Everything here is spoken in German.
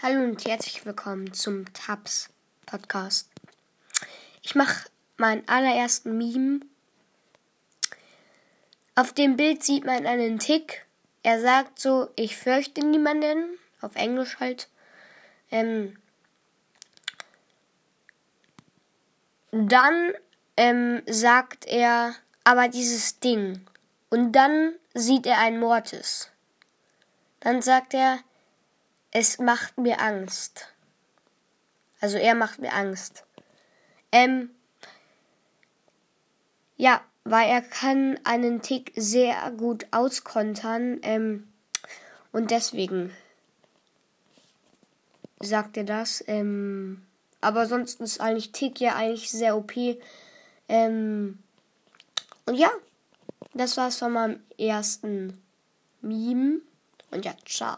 Hallo und herzlich willkommen zum Tabs Podcast. Ich mache meinen allerersten Meme. Auf dem Bild sieht man einen Tick. Er sagt so, ich fürchte niemanden. Auf Englisch halt. Ähm, dann ähm, sagt er, aber dieses Ding. Und dann sieht er ein Mortis. Dann sagt er, es macht mir Angst. Also er macht mir Angst. Ähm, ja, weil er kann einen Tick sehr gut auskontern. Ähm, und deswegen sagt er das. Ähm, aber sonst ist eigentlich Tick ja eigentlich sehr OP. Ähm, und ja, das war's von meinem ersten Meme. Und ja, ciao.